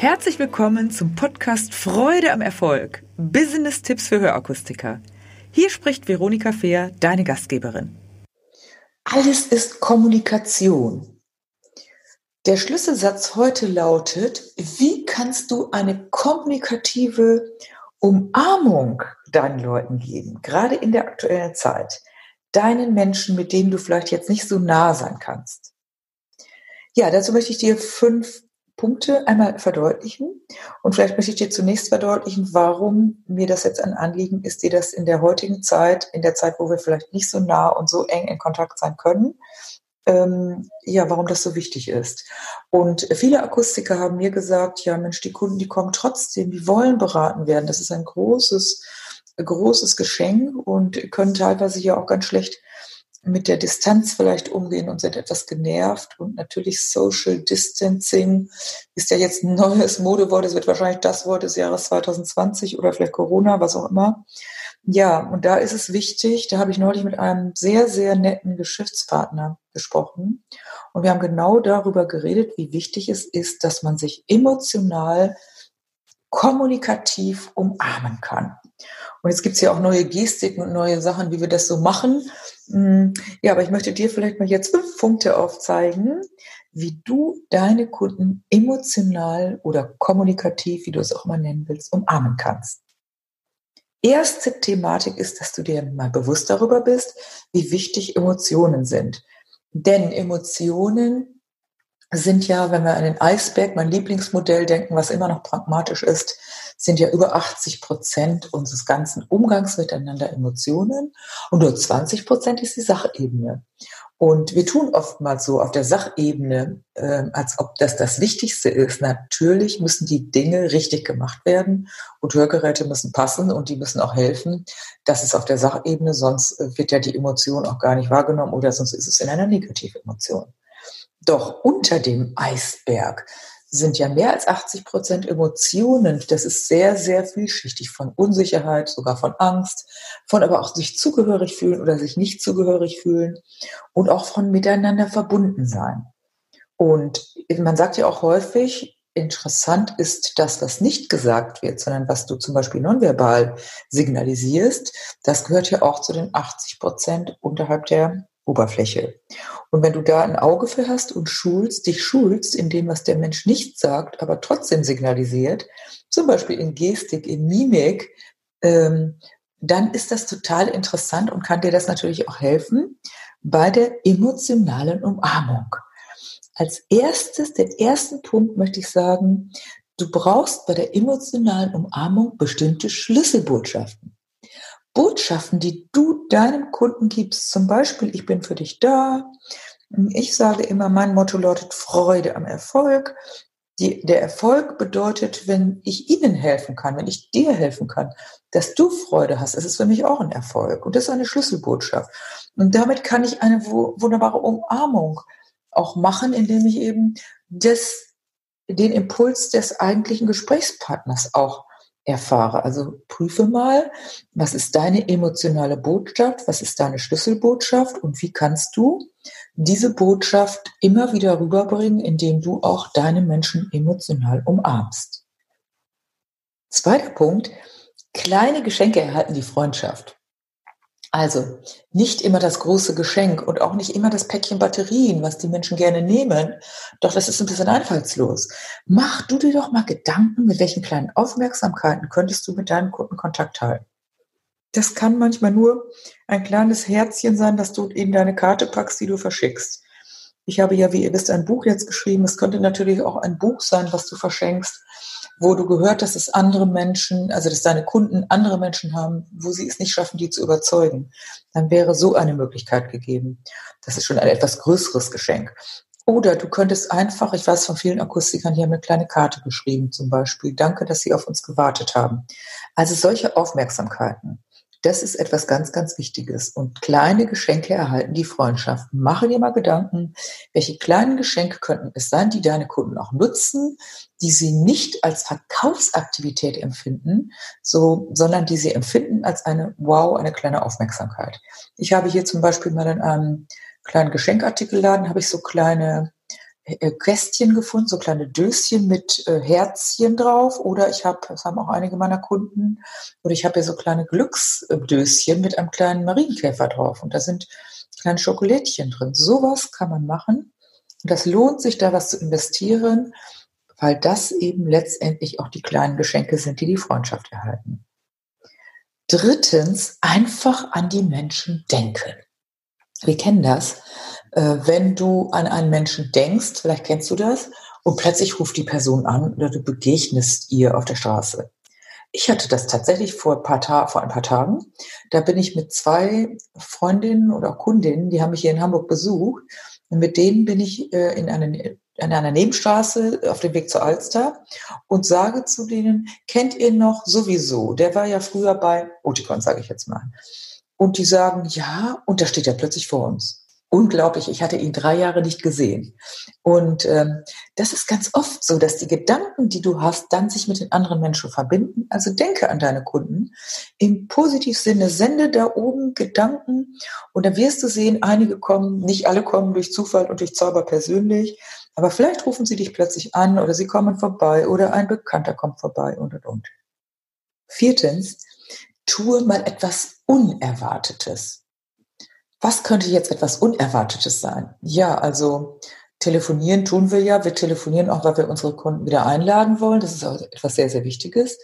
Herzlich willkommen zum Podcast Freude am Erfolg. Business-Tipps für Hörakustiker. Hier spricht Veronika Fehr, deine Gastgeberin. Alles ist Kommunikation. Der Schlüsselsatz heute lautet, wie kannst du eine kommunikative Umarmung deinen Leuten geben, gerade in der aktuellen Zeit, deinen Menschen, mit denen du vielleicht jetzt nicht so nah sein kannst. Ja, dazu möchte ich dir fünf Punkte einmal verdeutlichen. Und vielleicht möchte ich dir zunächst verdeutlichen, warum mir das jetzt ein Anliegen ist, dir das in der heutigen Zeit, in der Zeit, wo wir vielleicht nicht so nah und so eng in Kontakt sein können, ähm, ja, warum das so wichtig ist. Und viele Akustiker haben mir gesagt, ja, Mensch, die Kunden, die kommen trotzdem, die wollen beraten werden. Das ist ein großes, großes Geschenk und können teilweise ja auch ganz schlecht mit der Distanz vielleicht umgehen und sind etwas genervt. Und natürlich Social Distancing ist ja jetzt ein neues Modewort. Es wird wahrscheinlich das Wort des Jahres 2020 oder vielleicht Corona, was auch immer. Ja, und da ist es wichtig, da habe ich neulich mit einem sehr, sehr netten Geschäftspartner gesprochen. Und wir haben genau darüber geredet, wie wichtig es ist, dass man sich emotional kommunikativ umarmen kann. Und jetzt gibt es ja auch neue Gestiken und neue Sachen, wie wir das so machen. Mm, ja, aber ich möchte dir vielleicht mal jetzt fünf Punkte aufzeigen, wie du deine Kunden emotional oder kommunikativ, wie du es auch mal nennen willst, umarmen kannst. Erste Thematik ist, dass du dir mal bewusst darüber bist, wie wichtig Emotionen sind. Denn Emotionen sind ja, wenn wir an den Eisberg, mein Lieblingsmodell denken, was immer noch pragmatisch ist, sind ja über 80 Prozent unseres ganzen Umgangs miteinander Emotionen und nur 20 Prozent ist die Sachebene. Und wir tun oftmals so auf der Sachebene, äh, als ob das das Wichtigste ist. Natürlich müssen die Dinge richtig gemacht werden und Hörgeräte müssen passen und die müssen auch helfen. Das ist auf der Sachebene, sonst äh, wird ja die Emotion auch gar nicht wahrgenommen oder sonst ist es in einer negativen Emotion. Doch unter dem Eisberg sind ja mehr als 80 Prozent Emotionen. Das ist sehr, sehr vielschichtig von Unsicherheit, sogar von Angst, von aber auch sich zugehörig fühlen oder sich nicht zugehörig fühlen und auch von miteinander verbunden sein. Und man sagt ja auch häufig, interessant ist das, was nicht gesagt wird, sondern was du zum Beispiel nonverbal signalisierst. Das gehört ja auch zu den 80 Prozent unterhalb der Oberfläche. Und wenn du da ein Auge für hast und schulst, dich schulst in dem, was der Mensch nicht sagt, aber trotzdem signalisiert, zum Beispiel in Gestik, in Mimik, ähm, dann ist das total interessant und kann dir das natürlich auch helfen bei der emotionalen Umarmung. Als erstes, den ersten Punkt möchte ich sagen, du brauchst bei der emotionalen Umarmung bestimmte Schlüsselbotschaften. Botschaften, die du deinem Kunden gibst, zum Beispiel, ich bin für dich da. Ich sage immer, mein Motto lautet Freude am Erfolg. Die, der Erfolg bedeutet, wenn ich Ihnen helfen kann, wenn ich dir helfen kann, dass du Freude hast, das ist für mich auch ein Erfolg. Und das ist eine Schlüsselbotschaft. Und damit kann ich eine wunderbare Umarmung auch machen, indem ich eben das, den Impuls des eigentlichen Gesprächspartners auch erfahre. Also prüfe mal, was ist deine emotionale Botschaft, was ist deine Schlüsselbotschaft und wie kannst du diese Botschaft immer wieder rüberbringen, indem du auch deine Menschen emotional umarmst. Zweiter Punkt, kleine Geschenke erhalten die Freundschaft. Also nicht immer das große Geschenk und auch nicht immer das Päckchen Batterien, was die Menschen gerne nehmen. Doch das ist ein bisschen einfallslos. Mach du dir doch mal Gedanken, mit welchen kleinen Aufmerksamkeiten könntest du mit deinem Kunden Kontakt halten. Das kann manchmal nur ein kleines Herzchen sein, dass du in deine Karte packst, die du verschickst. Ich habe ja, wie ihr wisst, ein Buch jetzt geschrieben. Es könnte natürlich auch ein Buch sein, was du verschenkst wo du gehört hast, dass andere Menschen, also dass deine Kunden andere Menschen haben, wo sie es nicht schaffen, die zu überzeugen, dann wäre so eine Möglichkeit gegeben. Das ist schon ein etwas größeres Geschenk. Oder du könntest einfach, ich weiß von vielen Akustikern, die haben eine kleine Karte geschrieben zum Beispiel. Danke, dass Sie auf uns gewartet haben. Also solche Aufmerksamkeiten. Das ist etwas ganz, ganz Wichtiges. Und kleine Geschenke erhalten die Freundschaft. Mache dir mal Gedanken, welche kleinen Geschenke könnten es sein, die deine Kunden auch nutzen, die sie nicht als Verkaufsaktivität empfinden, so, sondern die sie empfinden als eine Wow, eine kleine Aufmerksamkeit. Ich habe hier zum Beispiel mal in einem kleinen Geschenkartikelladen, habe ich so kleine Kästchen gefunden, so kleine Döschen mit äh, Herzchen drauf. Oder ich habe, das haben auch einige meiner Kunden, oder ich habe hier so kleine Glücksdöschen mit einem kleinen Marienkäfer drauf. Und da sind kleine Schokolädchen drin. Sowas kann man machen. Und das lohnt sich, da was zu investieren, weil das eben letztendlich auch die kleinen Geschenke sind, die die Freundschaft erhalten. Drittens, einfach an die Menschen denken. Wir kennen das. Äh, wenn du an einen Menschen denkst, vielleicht kennst du das, und plötzlich ruft die Person an oder du begegnest ihr auf der Straße. Ich hatte das tatsächlich vor ein paar, Ta vor ein paar Tagen. Da bin ich mit zwei Freundinnen oder Kundinnen, die haben mich hier in Hamburg besucht. Und mit denen bin ich äh, in, eine, in einer Nebenstraße auf dem Weg zur Alster und sage zu denen, kennt ihr noch sowieso? Der war ja früher bei Oticon, sage ich jetzt mal. Und die sagen, ja, und da steht er plötzlich vor uns unglaublich. Ich hatte ihn drei Jahre nicht gesehen. Und ähm, das ist ganz oft so, dass die Gedanken, die du hast, dann sich mit den anderen Menschen verbinden. Also denke an deine Kunden. Im positivsten Sinne sende da oben Gedanken und dann wirst du sehen, einige kommen, nicht alle kommen durch Zufall und durch Zauber persönlich, aber vielleicht rufen sie dich plötzlich an oder sie kommen vorbei oder ein Bekannter kommt vorbei und und und. Viertens, tue mal etwas Unerwartetes. Was könnte jetzt etwas Unerwartetes sein? Ja, also telefonieren tun wir ja. Wir telefonieren auch, weil wir unsere Kunden wieder einladen wollen. Das ist auch etwas sehr, sehr Wichtiges.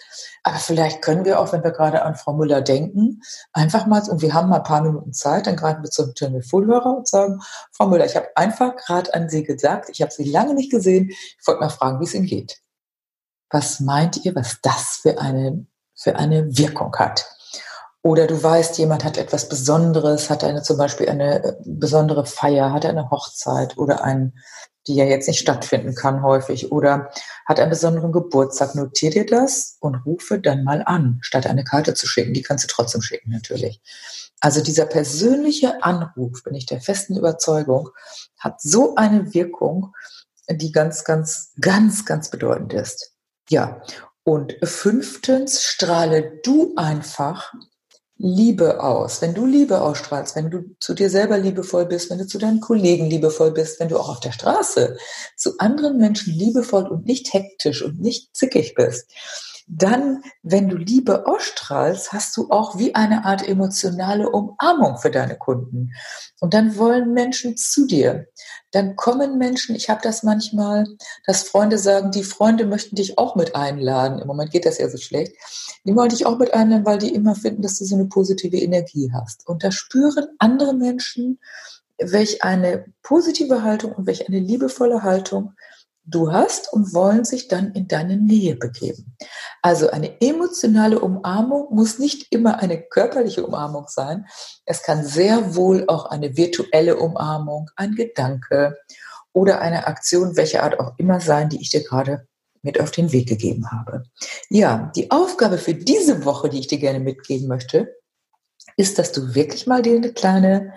Aber vielleicht können wir auch, wenn wir gerade an Frau Müller denken, einfach mal, und wir haben mal ein paar Minuten Zeit, dann greifen wir zum Telefonhörer und sagen, Frau Müller, ich habe einfach gerade an Sie gesagt, ich habe Sie lange nicht gesehen. Ich wollte mal fragen, wie es Ihnen geht. Was meint ihr, was das für eine, für eine Wirkung hat? Oder du weißt, jemand hat etwas Besonderes, hat eine zum Beispiel eine äh, besondere Feier, hat eine Hochzeit oder ein, die ja jetzt nicht stattfinden kann häufig, oder hat einen besonderen Geburtstag. Notier dir das und rufe dann mal an, statt eine Karte zu schicken. Die kannst du trotzdem schicken, natürlich. Also dieser persönliche Anruf, bin ich der festen Überzeugung, hat so eine Wirkung, die ganz, ganz, ganz, ganz bedeutend ist. Ja. Und fünftens, strahle du einfach Liebe aus. Wenn du Liebe ausstrahlst, wenn du zu dir selber liebevoll bist, wenn du zu deinen Kollegen liebevoll bist, wenn du auch auf der Straße zu anderen Menschen liebevoll und nicht hektisch und nicht zickig bist, dann, wenn du Liebe ausstrahlst, hast du auch wie eine Art emotionale Umarmung für deine Kunden. Und dann wollen Menschen zu dir. Dann kommen Menschen, ich habe das manchmal, dass Freunde sagen, die Freunde möchten dich auch mit einladen. Im Moment geht das ja so schlecht. Die wollen dich auch mit einladen, weil die immer finden, dass du so eine positive Energie hast. Und da spüren andere Menschen, welch eine positive Haltung und welch eine liebevolle Haltung du hast und wollen sich dann in deine Nähe begeben. Also eine emotionale Umarmung muss nicht immer eine körperliche Umarmung sein. Es kann sehr wohl auch eine virtuelle Umarmung, ein Gedanke oder eine Aktion, welche Art auch immer sein, die ich dir gerade mit auf den Weg gegeben habe. Ja, die Aufgabe für diese Woche, die ich dir gerne mitgeben möchte, ist, dass du wirklich mal dir eine kleine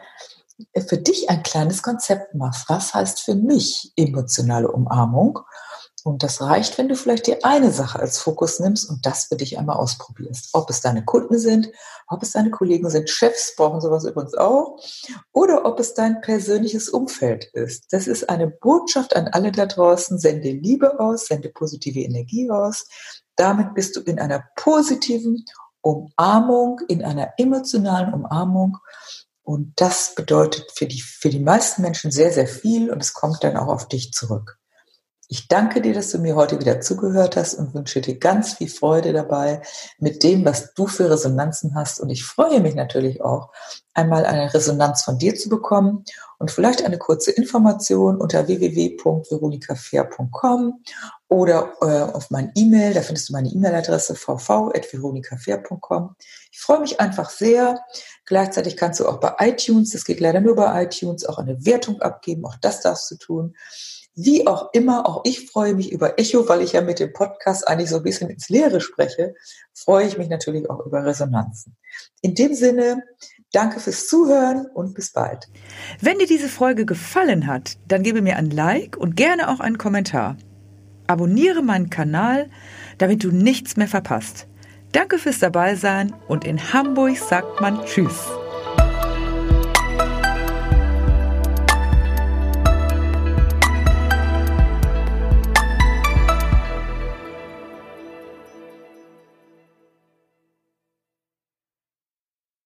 für dich ein kleines Konzept machst. Was heißt für mich emotionale Umarmung? Und das reicht, wenn du vielleicht dir eine Sache als Fokus nimmst und das für dich einmal ausprobierst. Ob es deine Kunden sind, ob es deine Kollegen sind, Chefs brauchen sowas übrigens auch, oder ob es dein persönliches Umfeld ist. Das ist eine Botschaft an alle da draußen. Sende Liebe aus, sende positive Energie aus. Damit bist du in einer positiven Umarmung, in einer emotionalen Umarmung und das bedeutet für die, für die meisten Menschen sehr, sehr viel und es kommt dann auch auf dich zurück. Ich danke dir, dass du mir heute wieder zugehört hast und wünsche dir ganz viel Freude dabei mit dem, was du für Resonanzen hast. Und ich freue mich natürlich auch, einmal eine Resonanz von dir zu bekommen und vielleicht eine kurze Information unter www.veronikafair.com oder äh, auf mein E-Mail, da findest du meine E-Mail-Adresse vv.veronikafair.com. Ich freue mich einfach sehr. Gleichzeitig kannst du auch bei iTunes, das geht leider nur bei iTunes, auch eine Wertung abgeben. Auch das darfst du tun. Wie auch immer, auch ich freue mich über Echo, weil ich ja mit dem Podcast eigentlich so ein bisschen ins Leere spreche, freue ich mich natürlich auch über Resonanzen. In dem Sinne, danke fürs Zuhören und bis bald. Wenn dir diese Folge gefallen hat, dann gebe mir ein Like und gerne auch einen Kommentar. Abonniere meinen Kanal, damit du nichts mehr verpasst. Danke fürs Dabeisein und in Hamburg sagt man Tschüss.